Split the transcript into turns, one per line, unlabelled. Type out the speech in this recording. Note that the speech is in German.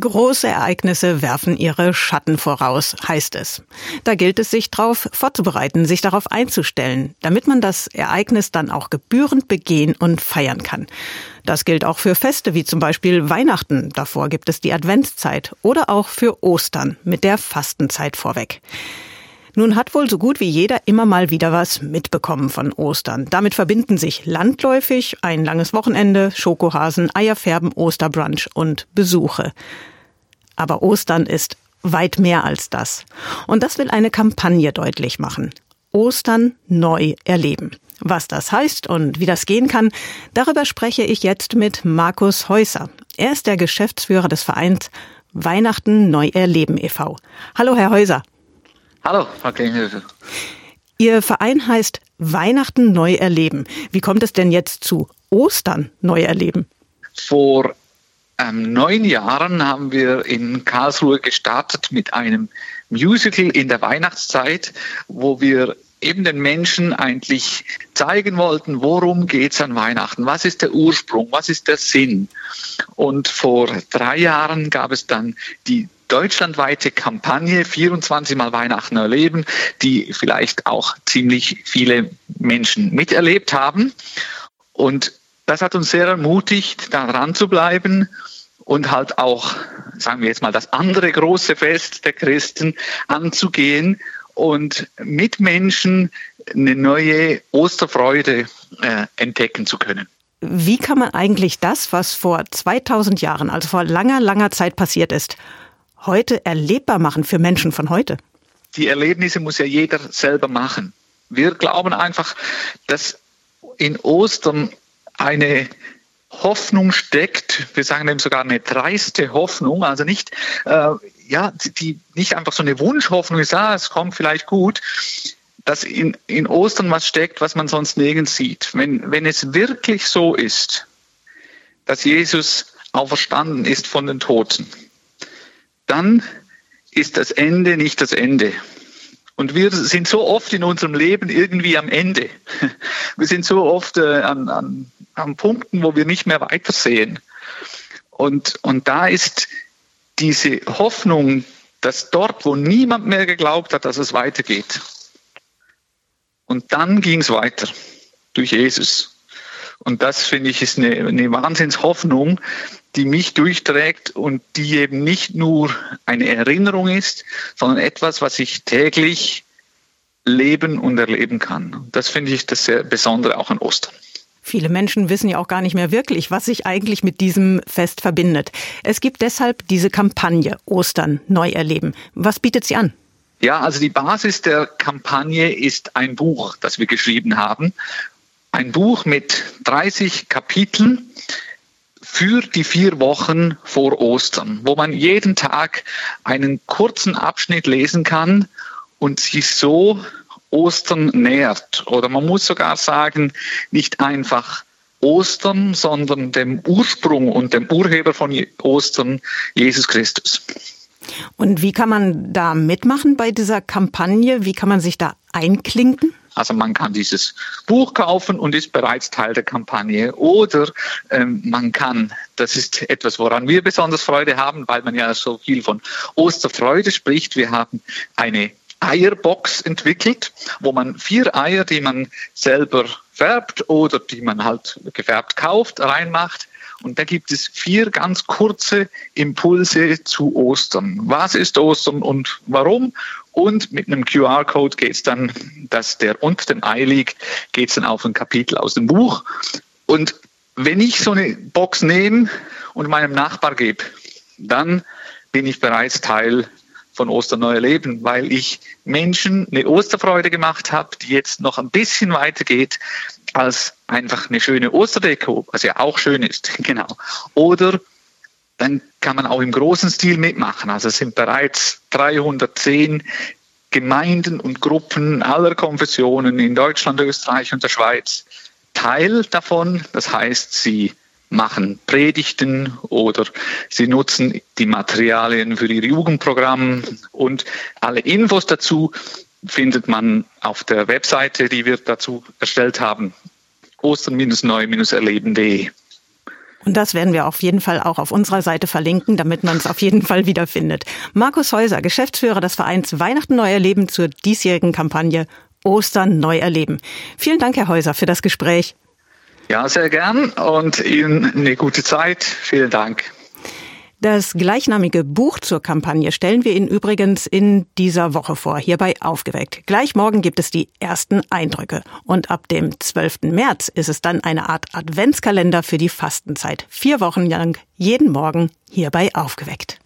Große Ereignisse werfen ihre Schatten voraus, heißt es. Da gilt es, sich darauf vorzubereiten, sich darauf einzustellen, damit man das Ereignis dann auch gebührend begehen und feiern kann. Das gilt auch für Feste wie zum Beispiel Weihnachten, davor gibt es die Adventszeit, oder auch für Ostern mit der Fastenzeit vorweg. Nun hat wohl so gut wie jeder immer mal wieder was mitbekommen von Ostern. Damit verbinden sich landläufig ein langes Wochenende, Schokohasen, Eierfärben, Osterbrunch und Besuche. Aber Ostern ist weit mehr als das. Und das will eine Kampagne deutlich machen. Ostern neu erleben. Was das heißt und wie das gehen kann, darüber spreche ich jetzt mit Markus Häuser. Er ist der Geschäftsführer des Vereins Weihnachten neu erleben e.V. Hallo, Herr Häuser.
Hallo, Frau Klinghöfe.
Ihr Verein heißt Weihnachten neu erleben. Wie kommt es denn jetzt zu Ostern neu erleben?
Vor ähm, neun Jahren haben wir in Karlsruhe gestartet mit einem Musical in der Weihnachtszeit, wo wir eben den Menschen eigentlich zeigen wollten, worum geht es an Weihnachten, was ist der Ursprung, was ist der Sinn. Und vor drei Jahren gab es dann die deutschlandweite Kampagne 24 Mal Weihnachten erleben, die vielleicht auch ziemlich viele Menschen miterlebt haben. Und das hat uns sehr ermutigt, da dran zu bleiben und halt auch, sagen wir jetzt mal, das andere große Fest der Christen anzugehen und mit Menschen eine neue Osterfreude äh, entdecken zu können.
Wie kann man eigentlich das, was vor 2000 Jahren, also vor langer, langer Zeit passiert ist, heute erlebbar machen für Menschen von heute?
Die Erlebnisse muss ja jeder selber machen. Wir glauben einfach, dass in Ostern eine Hoffnung steckt, wir sagen dem sogar eine dreiste Hoffnung, also nicht, äh, ja, die nicht einfach so eine Wunschhoffnung ist, ah, es kommt vielleicht gut, dass in, in Ostern was steckt, was man sonst nirgends sieht. Wenn, wenn es wirklich so ist, dass Jesus auferstanden ist von den Toten, dann ist das Ende nicht das Ende. Und wir sind so oft in unserem Leben irgendwie am Ende. Wir sind so oft äh, an, an, an Punkten, wo wir nicht mehr weitersehen. Und, und da ist diese Hoffnung, dass dort, wo niemand mehr geglaubt hat, dass es weitergeht. Und dann ging es weiter durch Jesus. Und das finde ich ist eine, eine Wahnsinnshoffnung, die mich durchträgt und die eben nicht nur eine Erinnerung ist, sondern etwas, was ich täglich leben und erleben kann. Das finde ich das sehr Besondere auch an Ostern.
Viele Menschen wissen ja auch gar nicht mehr wirklich, was sich eigentlich mit diesem Fest verbindet. Es gibt deshalb diese Kampagne Ostern neu erleben. Was bietet sie an?
Ja, also die Basis der Kampagne ist ein Buch, das wir geschrieben haben. Ein Buch mit 30 Kapiteln, für die vier Wochen vor Ostern, wo man jeden Tag einen kurzen Abschnitt lesen kann und sich so Ostern nähert. Oder man muss sogar sagen, nicht einfach Ostern, sondern dem Ursprung und dem Urheber von Ostern, Jesus Christus.
Und wie kann man da mitmachen bei dieser Kampagne? Wie kann man sich da einklinken?
Also man kann dieses Buch kaufen und ist bereits Teil der Kampagne. Oder ähm, man kann, das ist etwas, woran wir besonders Freude haben, weil man ja so viel von Osterfreude spricht. Wir haben eine Eierbox entwickelt, wo man vier Eier, die man selber färbt oder die man halt gefärbt kauft, reinmacht. Und da gibt es vier ganz kurze Impulse zu Ostern. Was ist Ostern und warum? Und mit einem QR-Code geht es dann, dass der unter dem Ei liegt, geht es dann auf ein Kapitel aus dem Buch. Und wenn ich so eine Box nehme und meinem Nachbar gebe, dann bin ich bereits Teil von Osterneue Leben, weil ich Menschen eine Osterfreude gemacht habe, die jetzt noch ein bisschen weiter geht als einfach eine schöne Osterdeko, was ja auch schön ist, genau. Oder dann kann man auch im großen Stil mitmachen. Also es sind bereits 310 Gemeinden und Gruppen aller Konfessionen in Deutschland, Österreich und der Schweiz Teil davon. Das heißt, sie machen Predigten oder sie nutzen die Materialien für ihr Jugendprogramm und alle Infos dazu findet man auf der Webseite, die wir dazu erstellt haben, ostern-neu-erleben.de.
Und das werden wir auf jeden Fall auch auf unserer Seite verlinken, damit man es auf jeden Fall wiederfindet. Markus Häuser, Geschäftsführer des Vereins Weihnachten Neu Erleben zur diesjährigen Kampagne Ostern neu erleben. Vielen Dank, Herr Häuser, für das Gespräch.
Ja, sehr gern und Ihnen eine gute Zeit. Vielen Dank.
Das gleichnamige Buch zur Kampagne stellen wir Ihnen übrigens in dieser Woche vor, hierbei aufgeweckt. Gleich morgen gibt es die ersten Eindrücke. Und ab dem 12. März ist es dann eine Art Adventskalender für die Fastenzeit. Vier Wochen lang, jeden Morgen hierbei aufgeweckt.